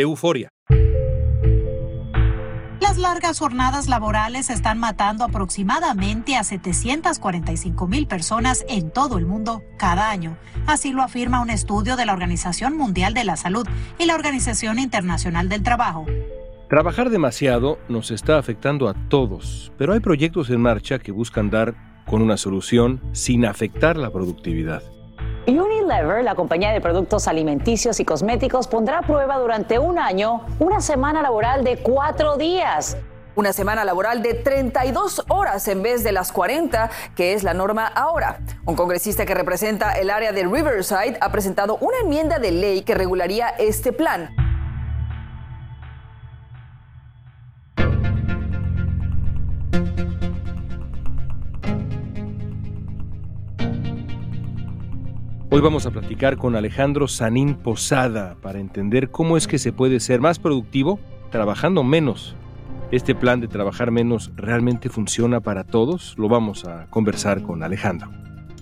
euforia. Las largas jornadas laborales están matando aproximadamente a 745 mil personas en todo el mundo cada año. Así lo afirma un estudio de la Organización Mundial de la Salud y la Organización Internacional del Trabajo. Trabajar demasiado nos está afectando a todos, pero hay proyectos en marcha que buscan dar con una solución sin afectar la productividad. Unilever, la compañía de productos alimenticios y cosméticos, pondrá a prueba durante un año una semana laboral de cuatro días. Una semana laboral de 32 horas en vez de las 40, que es la norma ahora. Un congresista que representa el área de Riverside ha presentado una enmienda de ley que regularía este plan. Hoy vamos a platicar con Alejandro Sanín Posada para entender cómo es que se puede ser más productivo trabajando menos. ¿Este plan de trabajar menos realmente funciona para todos? Lo vamos a conversar con Alejandro.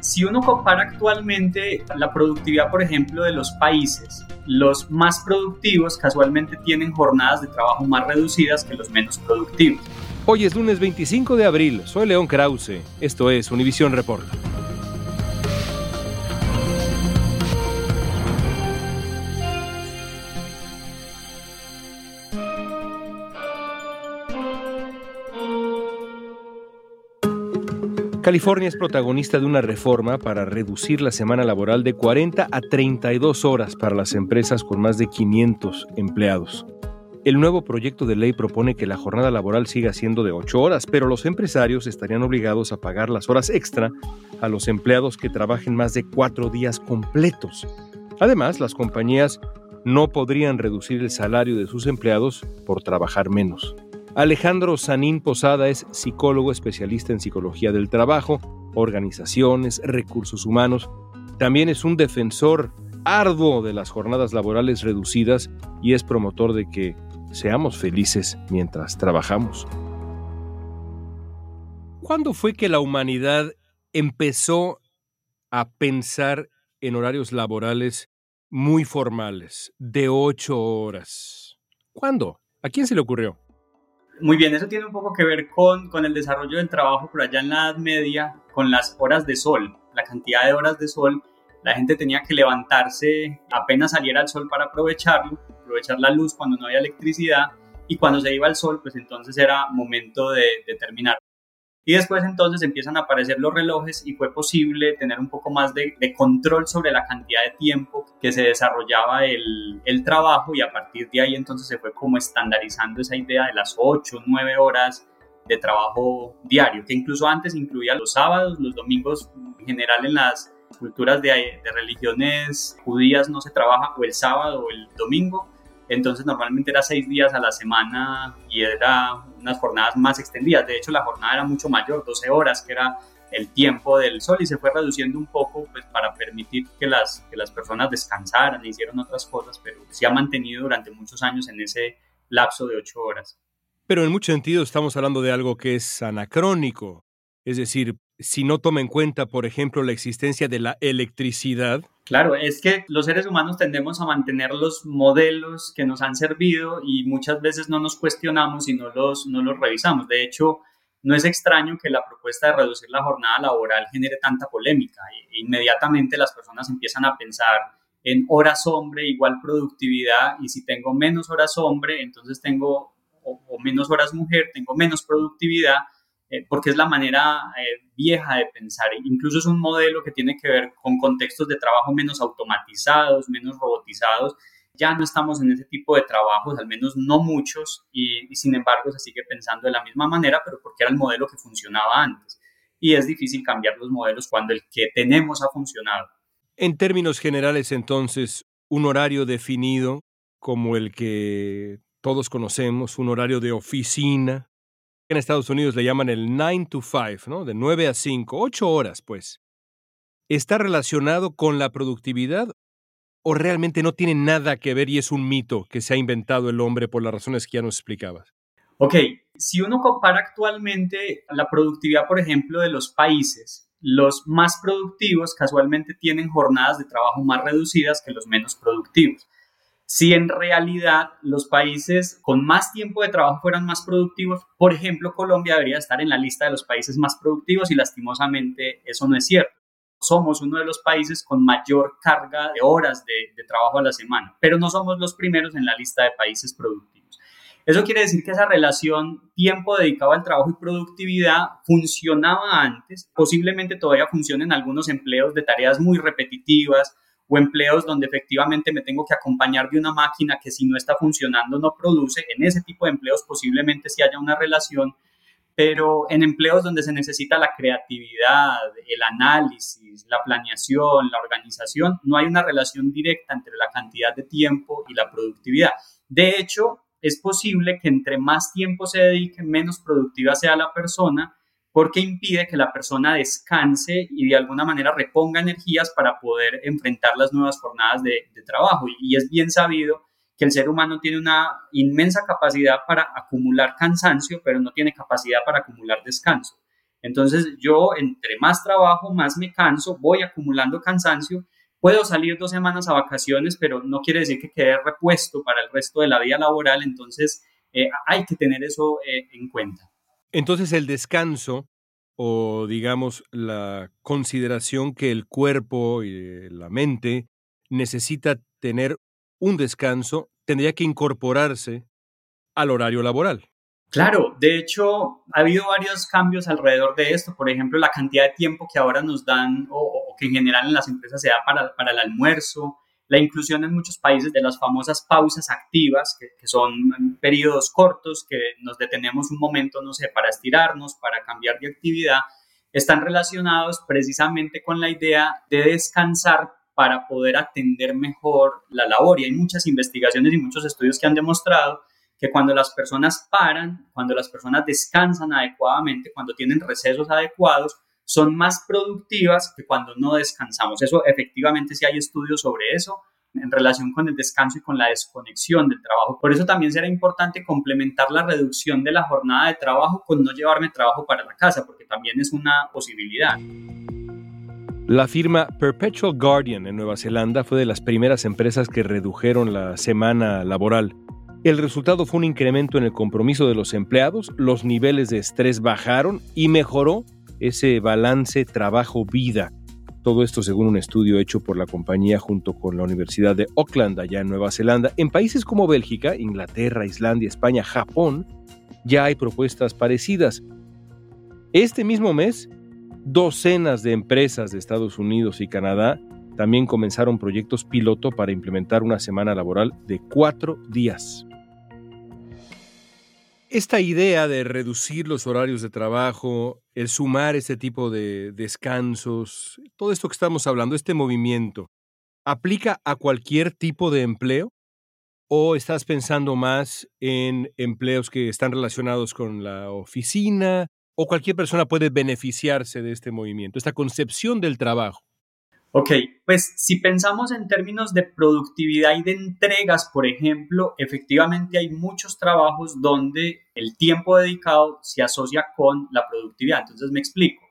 Si uno compara actualmente la productividad, por ejemplo, de los países, los más productivos casualmente tienen jornadas de trabajo más reducidas que los menos productivos. Hoy es lunes 25 de abril, soy León Krause, esto es Univisión Report. California es protagonista de una reforma para reducir la semana laboral de 40 a 32 horas para las empresas con más de 500 empleados. El nuevo proyecto de ley propone que la jornada laboral siga siendo de 8 horas, pero los empresarios estarían obligados a pagar las horas extra a los empleados que trabajen más de 4 días completos. Además, las compañías no podrían reducir el salario de sus empleados por trabajar menos. Alejandro Sanín Posada es psicólogo especialista en psicología del trabajo, organizaciones, recursos humanos. También es un defensor arduo de las jornadas laborales reducidas y es promotor de que seamos felices mientras trabajamos. ¿Cuándo fue que la humanidad empezó a pensar en horarios laborales muy formales, de ocho horas? ¿Cuándo? ¿A quién se le ocurrió? Muy bien, eso tiene un poco que ver con, con el desarrollo del trabajo por allá en la Edad Media, con las horas de sol, la cantidad de horas de sol. La gente tenía que levantarse apenas saliera el sol para aprovecharlo, aprovechar la luz cuando no había electricidad y cuando se iba el sol, pues entonces era momento de, de terminar. Y después entonces empiezan a aparecer los relojes y fue posible tener un poco más de, control sobre la cantidad de tiempo que se desarrollaba el, trabajo y a partir de ahí entonces se fue como estandarizando esa idea de las 8, 9 horas de trabajo diario, que incluso antes incluía los sábados, los domingos, en general en las culturas de, de religiones judías no se trabaja o el sábado o el domingo, entonces normalmente era seis días a la semana y era unas jornadas más extendidas. De hecho, la jornada era mucho mayor, 12 horas, que era el tiempo del sol y se fue reduciendo un poco pues, para permitir que las, que las personas descansaran e hicieran otras cosas, pero se ha mantenido durante muchos años en ese lapso de ocho horas. Pero en mucho sentido estamos hablando de algo que es anacrónico. Es decir, si no toma en cuenta, por ejemplo, la existencia de la electricidad, Claro, es que los seres humanos tendemos a mantener los modelos que nos han servido y muchas veces no nos cuestionamos y no los, no los revisamos. De hecho, no es extraño que la propuesta de reducir la jornada laboral genere tanta polémica. E inmediatamente las personas empiezan a pensar en horas hombre igual productividad y si tengo menos horas hombre, entonces tengo o menos horas mujer, tengo menos productividad eh, porque es la manera eh, vieja de pensar. Incluso es un modelo que tiene que ver con contextos de trabajo menos automatizados, menos robotizados. Ya no estamos en ese tipo de trabajos, al menos no muchos, y, sin embargo se sigue pensando de la misma manera, pero porque era el modelo que funcionaba antes. Y es difícil cambiar los modelos cuando el que tenemos ha funcionado. En términos generales, entonces, un horario definido como el que todos conocemos, un horario de oficina. En Estados Unidos le llaman el 9 to 5, ¿no? De 9 a 5, 8 horas, pues. ¿Está relacionado con la productividad o realmente no tiene nada que ver y es un mito que se ha inventado el hombre por las razones que ya nos explicabas? Ok, si uno compara actualmente la productividad, por ejemplo, de los países, los más productivos casualmente tienen jornadas de trabajo más reducidas que los menos productivos. Si en realidad los países con más tiempo de trabajo fueran más productivos, por ejemplo, Colombia debería estar en la lista de los países más productivos y lastimosamente eso no es cierto. Somos uno de los países con mayor carga de horas de, trabajo a la semana, pero no somos los primeros en la lista de países productivos. Eso quiere decir que esa relación tiempo dedicado al trabajo y productividad funcionaba antes, posiblemente todavía funciona en algunos empleos de tareas muy repetitivas o empleos donde efectivamente me tengo que acompañar de una máquina que si no está funcionando no produce. En ese tipo de empleos posiblemente sí haya una relación, pero en empleos donde se necesita la creatividad, el análisis, la planeación, la organización, no hay una relación directa entre la cantidad de tiempo y la productividad. De hecho, es posible que entre más tiempo se dedique, menos productiva sea la persona porque impide que la persona descanse y de alguna manera reponga energías para poder enfrentar las nuevas jornadas de, trabajo. Y, es bien sabido que el ser humano tiene una inmensa capacidad para acumular cansancio, pero no tiene capacidad para acumular descanso. Entonces yo entre más trabajo, más me canso, voy acumulando cansancio. Puedo salir dos semanas a vacaciones, pero no quiere decir que quede repuesto para el resto de la vida laboral. Entonces eh, hay que tener eso eh, en cuenta. Entonces el descanso o digamos la consideración que el cuerpo y la mente necesita tener un descanso tendría que incorporarse al horario laboral. Claro, de hecho, ha habido varios cambios alrededor de esto. Por ejemplo, la cantidad de tiempo que ahora nos dan o, que en general en las empresas se da para, para el almuerzo, la inclusión en muchos países de las famosas pausas activas, que, son periodos cortos que nos detenemos un momento, no sé, para estirarnos, para cambiar de actividad, están relacionados precisamente con la idea de descansar para poder atender mejor la labor. Y hay muchas investigaciones y muchos estudios que han demostrado que cuando las personas paran, cuando las personas descansan adecuadamente, cuando tienen recesos adecuados, son más productivas que cuando no descansamos. Eso efectivamente sí hay estudios sobre eso en relación con el descanso y con la desconexión del trabajo. Por eso también será importante complementar la reducción de la jornada de trabajo con no llevarme trabajo para la casa, porque también es una posibilidad. La firma Perpetual Guardian en Nueva Zelanda fue de las primeras empresas que redujeron la semana laboral. El resultado fue un incremento en el compromiso de los empleados, los niveles de estrés bajaron y mejoró ese balance trabajo-vida. Todo esto según un estudio hecho por la compañía junto con la Universidad de Auckland, allá en Nueva Zelanda. En países como Bélgica, Inglaterra, Islandia, España, Japón, ya hay propuestas parecidas. Este mismo mes, docenas de empresas de Estados Unidos y Canadá también comenzaron proyectos piloto para implementar una semana laboral de cuatro días. Esta idea de reducir los horarios de trabajo, el sumar este tipo de descansos, todo esto que estamos hablando, este movimiento, ¿aplica a cualquier tipo de empleo? ¿O estás pensando más en empleos que están relacionados con la oficina? ¿O cualquier persona puede beneficiarse de este movimiento, esta concepción del trabajo? Ok, pues si pensamos en términos de productividad y de entregas, por ejemplo, efectivamente hay muchos trabajos donde el tiempo dedicado se asocia con la productividad. Entonces me explico.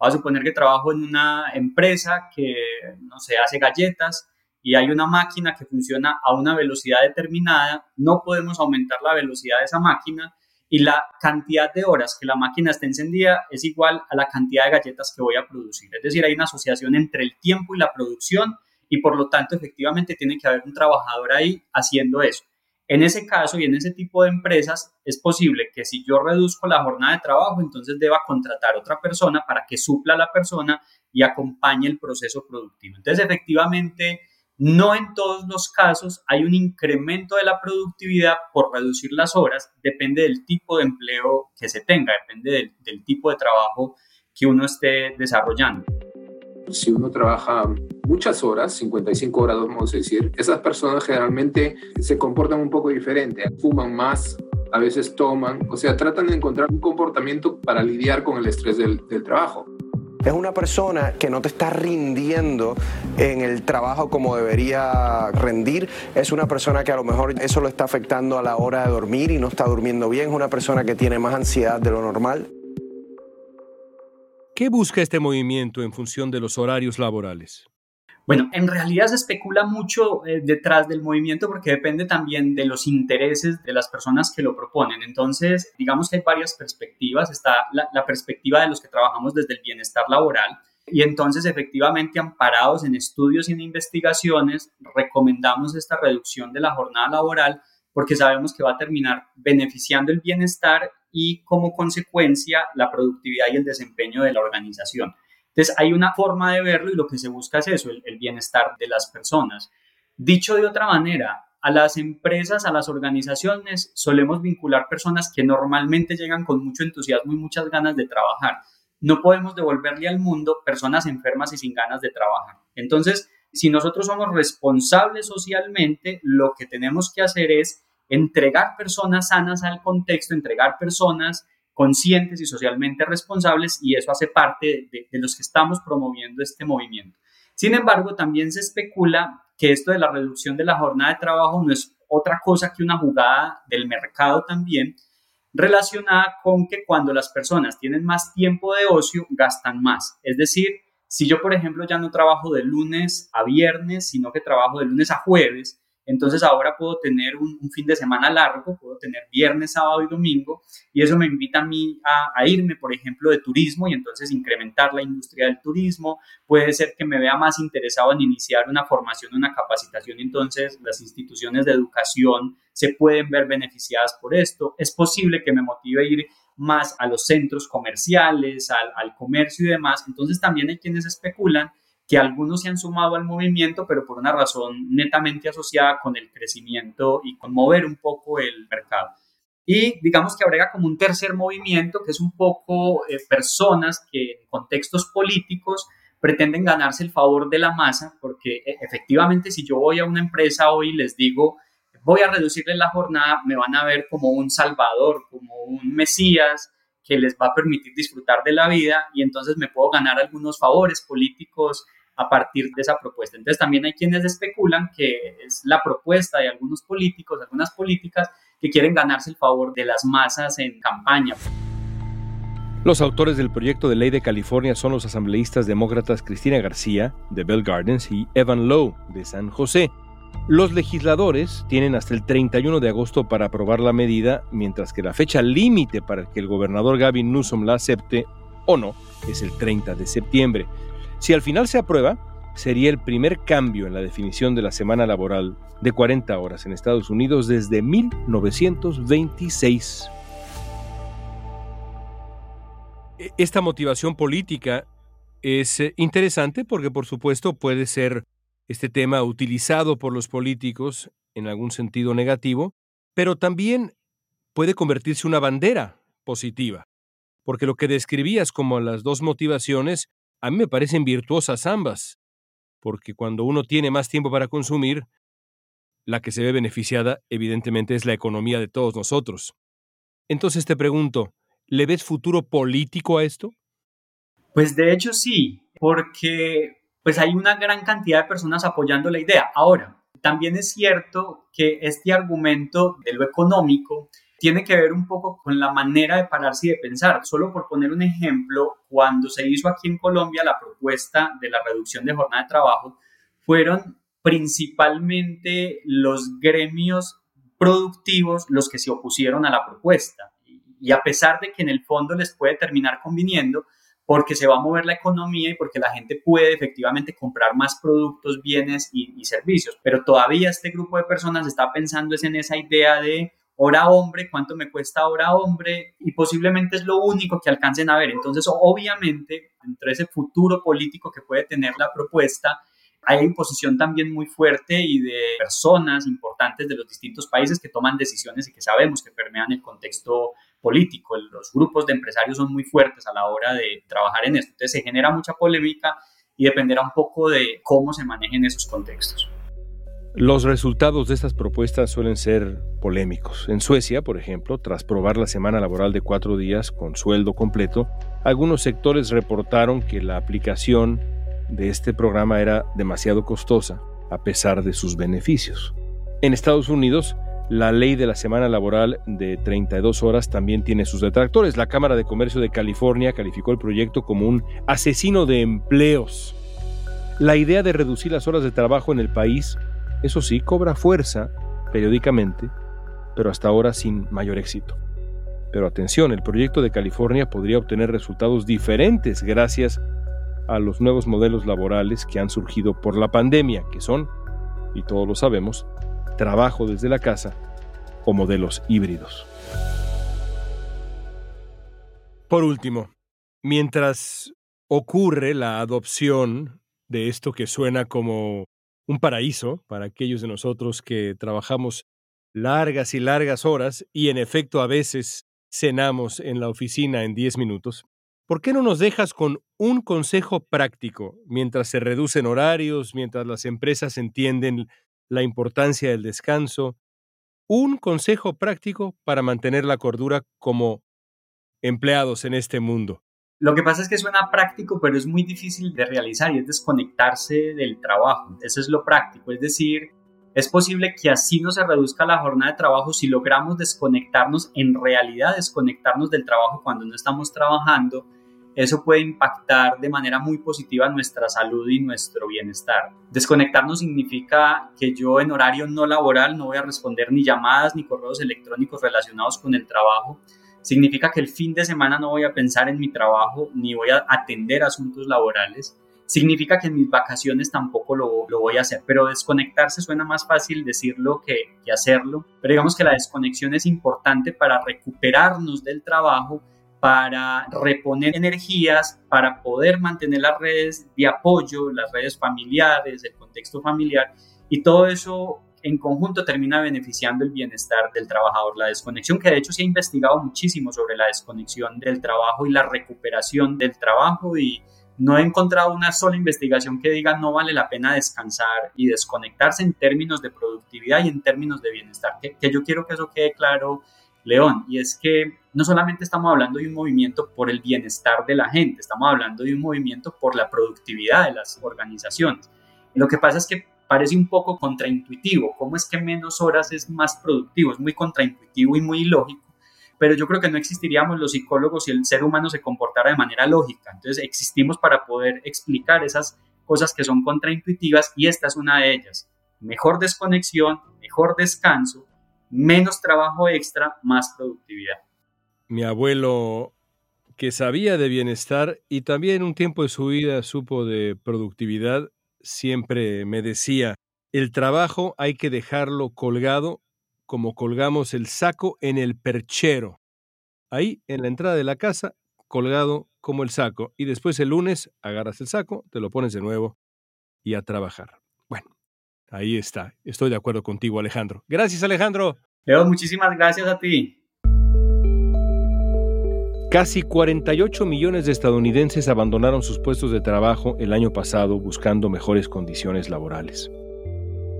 Vamos a suponer que trabajo en una empresa que, no sé, hace galletas y hay una máquina que funciona a una velocidad determinada. No podemos aumentar la velocidad de esa máquina y la cantidad de horas que la máquina esté encendida es igual a la cantidad de galletas que voy a producir. Es decir, hay una asociación entre el tiempo y la producción y por lo tanto efectivamente tiene que haber un trabajador ahí haciendo eso. En ese caso y en ese tipo de empresas es posible que si yo reduzco la jornada de trabajo, entonces deba contratar otra persona para que supla a la persona y acompañe el proceso productivo. Entonces efectivamente no en todos los casos hay un incremento de la productividad por reducir las horas, depende del tipo de empleo que se tenga, depende del, tipo de trabajo que uno esté desarrollando. Si uno trabaja muchas horas, 55 horas vamos a decir, esas personas generalmente se comportan un poco diferente, fuman más, a veces toman, o sea, tratan de encontrar un comportamiento para lidiar con el estrés del, del trabajo. Es una persona que no te está rindiendo en el trabajo como debería rendir. Es una persona que a lo mejor eso lo está afectando a la hora de dormir y no está durmiendo bien. Es una persona que tiene más ansiedad de lo normal. ¿Qué busca este movimiento en función de los horarios laborales? Bueno, en realidad se especula mucho eh, detrás del movimiento porque depende también de los intereses de las personas que lo proponen. Entonces, digamos que hay varias perspectivas. Está la, la perspectiva de los que trabajamos desde el bienestar laboral, y entonces, efectivamente, amparados en estudios y en investigaciones, recomendamos esta reducción de la jornada laboral porque sabemos que va a terminar beneficiando el bienestar y como consecuencia la productividad y el desempeño de la organización. Entonces hay una forma de verlo y lo que se busca es eso, el, bienestar de las personas. Dicho de otra manera, a las empresas, a las organizaciones, solemos vincular personas que normalmente llegan con mucho entusiasmo y muchas ganas de trabajar. No podemos devolverle al mundo personas enfermas y sin ganas de trabajar. Entonces, si nosotros somos responsables socialmente, lo que tenemos que hacer es entregar personas sanas al contexto, entregar personas conscientes y socialmente responsables y eso hace parte de, los que estamos promoviendo este movimiento. Sin embargo, también se especula que esto de la reducción de la jornada de trabajo no es otra cosa que una jugada del mercado también relacionada con que cuando las personas tienen más tiempo de ocio, gastan más. Es decir, si yo, por ejemplo, ya no trabajo de lunes a viernes, sino que trabajo de lunes a jueves, entonces ahora puedo tener un, fin de semana largo, puedo tener viernes, sábado y domingo, y eso me invita a mí a, irme, por ejemplo, de turismo y entonces incrementar la industria del turismo. Puede ser que me vea más interesado en iniciar una formación, una capacitación, entonces las instituciones de educación se pueden ver beneficiadas por esto. Es posible que me motive a ir más a los centros comerciales, al, al comercio y demás. Entonces también hay quienes especulan que algunos se han sumado al movimiento, pero por una razón netamente asociada con el crecimiento y con mover un poco el mercado. Y digamos que agrega como un tercer movimiento, que es un poco eh, personas que en contextos políticos pretenden ganarse el favor de la masa, porque e, efectivamente si yo voy a una empresa hoy y les digo, voy a reducirle la jornada, me van a ver como un salvador, como un mesías, que les va a permitir disfrutar de la vida y entonces me puedo ganar algunos favores políticos a partir de esa propuesta. Entonces también hay quienes especulan que es la propuesta de algunos políticos, algunas políticas que quieren ganarse el favor de las masas en campaña. Los autores del proyecto de ley de California son los asambleístas demócratas Cristina García, de Bell Gardens, y Evan Lowe, de San José. Los legisladores tienen hasta el 31 de agosto para aprobar la medida, mientras que la fecha límite para que el gobernador Gavin Newsom la acepte o no es el 30 de septiembre. Si al final se aprueba, sería el primer cambio en la definición de la semana laboral de 40 horas en Estados Unidos desde 1926. E, esta motivación política es eh, interesante porque por supuesto puede ser este tema utilizado por los políticos en algún sentido negativo, pero también puede convertirse en una bandera positiva, porque lo que describías como las dos motivaciones a mí me parecen virtuosas ambas, porque cuando uno tiene más tiempo para consumir, la que se ve beneficiada evidentemente es la economía de todos nosotros. Entonces te pregunto, ¿le ves futuro político a esto? Pues de hecho sí, porque pues hay una gran cantidad de personas apoyando la idea. Ahora, también es cierto que este argumento de lo económico tiene que ver un poco con la manera de pararse y de pensar. Solo por poner un ejemplo, cuando se hizo aquí en Colombia la propuesta de la reducción de jornada de trabajo, fueron principalmente los gremios productivos los que se opusieron a la propuesta. Y a pesar de que en el fondo les puede terminar conviniendo, porque se va a mover la economía y porque la gente puede efectivamente comprar más productos, bienes y, servicios. Pero todavía este grupo de personas está pensando es en esa idea de hora hombre, cuánto me cuesta hora hombre, y posiblemente es lo único que alcancen a ver. Entonces, obviamente, entre ese futuro político que puede tener la propuesta, hay imposición también muy fuerte y de personas importantes de los distintos países que toman decisiones y que sabemos que permean el contexto político. Los grupos de empresarios son muy fuertes a la hora de trabajar en esto. Entonces se genera mucha polémica y dependerá un poco de cómo se manejen esos contextos. Los resultados de estas propuestas suelen ser polémicos. En Suecia, por ejemplo, tras probar la semana laboral de cuatro días con sueldo completo, algunos sectores reportaron que la aplicación de este programa era demasiado costosa, a pesar de sus beneficios. En Estados Unidos, la ley de la semana laboral de 32 horas también tiene sus detractores. La Cámara de Comercio de California calificó el proyecto como un asesino de empleos. La idea de reducir las horas de trabajo en el país eso sí, cobra fuerza periódicamente, pero hasta ahora sin mayor éxito. Pero atención, el proyecto de California podría obtener resultados diferentes gracias a los nuevos modelos laborales que han surgido por la pandemia, que son, y todos lo sabemos, trabajo desde la casa o modelos híbridos. Por último, mientras ocurre la adopción de esto que suena como un paraíso para aquellos de nosotros que trabajamos largas y largas horas y en efecto a veces cenamos en la oficina en 10 minutos. ¿Por qué no nos dejas con un consejo práctico mientras se reducen horarios, mientras las empresas entienden la importancia del descanso? Un consejo práctico para mantener la cordura como empleados en este mundo. Lo que pasa es que suena práctico, pero es muy difícil de realizar y es desconectarse del trabajo. Eso es lo práctico. Es decir, es posible que así no se reduzca la jornada de trabajo si logramos desconectarnos, en realidad desconectarnos del trabajo cuando no estamos trabajando. Eso puede impactar de manera muy positiva nuestra salud y nuestro bienestar. Desconectarnos significa que yo en horario no laboral no voy a responder ni llamadas ni correos electrónicos relacionados con el trabajo Significa que el fin de semana no voy a pensar en mi trabajo ni voy a atender asuntos laborales. Significa que en mis vacaciones tampoco lo, voy a hacer, pero desconectarse suena más fácil decirlo que, que hacerlo. Pero digamos que la desconexión es importante para recuperarnos del trabajo para reponer energías, para poder mantener las redes de apoyo, las redes familiares, el contexto familiar, y todo eso en conjunto termina beneficiando el bienestar del trabajador. La desconexión, que de hecho se ha investigado muchísimo sobre la desconexión del trabajo y la recuperación del trabajo y no he encontrado una sola investigación que diga no vale la pena descansar y desconectarse en términos de productividad y en términos de bienestar. Que, que yo quiero que eso quede claro, León, y es que no solamente estamos hablando de un movimiento por el bienestar de la gente, estamos hablando de un movimiento por la productividad de las organizaciones. Lo que pasa es que parece un poco contraintuitivo. ¿Cómo es que menos horas es más productivo? Es muy contraintuitivo y muy ilógico. Pero yo creo que no existiríamos los psicólogos si el ser humano se comportara de manera lógica. Entonces existimos para poder explicar esas cosas que son contraintuitivas y esta es una de ellas. Mejor desconexión, mejor descanso, menos trabajo extra, más productividad. Mi abuelo, que sabía de bienestar y también un tiempo de su vida supo de productividad, siempre me decía, el trabajo hay que dejarlo colgado como colgamos el saco en el perchero. Ahí, en la entrada de la casa, colgado como el saco. Y después el lunes agarras el saco, te lo pones de nuevo y a trabajar. Bueno, ahí está. Estoy de acuerdo contigo, Alejandro. Gracias, Alejandro. Leo, muchísimas gracias a ti. Casi 48 millones de estadounidenses abandonaron sus puestos de trabajo el año pasado buscando mejores condiciones laborales.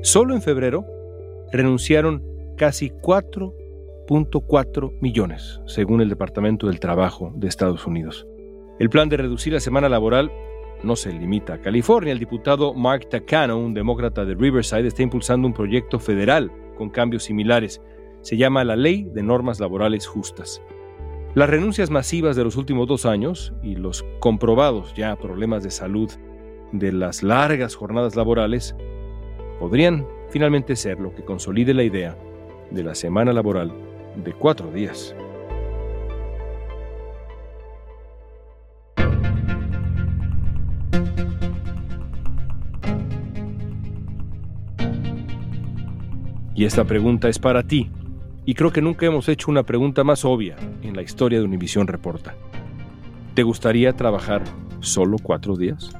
Solo en febrero renunciaron casi 4.4 millones, según el Departamento del Trabajo de Estados Unidos. El plan de reducir la semana laboral no se limita a California. El diputado Mark Takano, un demócrata de Riverside, está impulsando un proyecto federal con cambios similares. Se llama la Ley de Normas Laborales Justas. Las renuncias masivas de los últimos dos años y los comprobados ya problemas de salud de las largas jornadas laborales podrían finalmente ser lo que consolide la idea de la semana laboral de cuatro días. Y esta pregunta es para ti y creo que nunca hemos hecho una pregunta más obvia en la historia de Univisión Reporta. ¿Te gustaría trabajar solo cuatro días?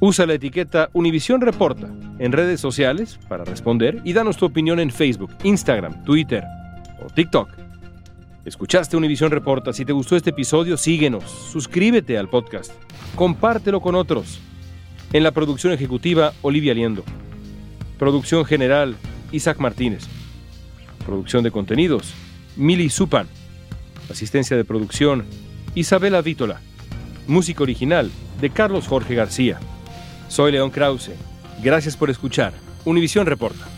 Usa la etiqueta Univisión Reporta en redes sociales para responder y danos tu opinión en Facebook, Instagram, Twitter o TikTok. ¿Escuchaste Univisión Reporta? Si te gustó este episodio, síguenos, suscríbete al podcast, compártelo con otros. En la producción ejecutiva, Olivia Liendo. Producción general, Isaac Martínez. Producción de contenidos, Mili Supan. Asistencia de producción, Isabela Vítola. Música original, de Carlos Jorge García. Soy León Krause. Gracias por escuchar. Univisión Reporta.